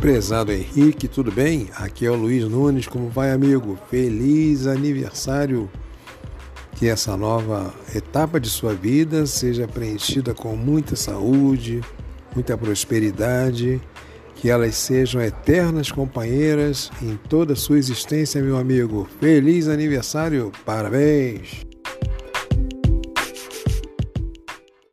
Prezado Henrique, tudo bem? Aqui é o Luiz Nunes, como vai, amigo? Feliz aniversário! Que essa nova etapa de sua vida seja preenchida com muita saúde, muita prosperidade, que elas sejam eternas companheiras em toda a sua existência, meu amigo. Feliz aniversário! Parabéns!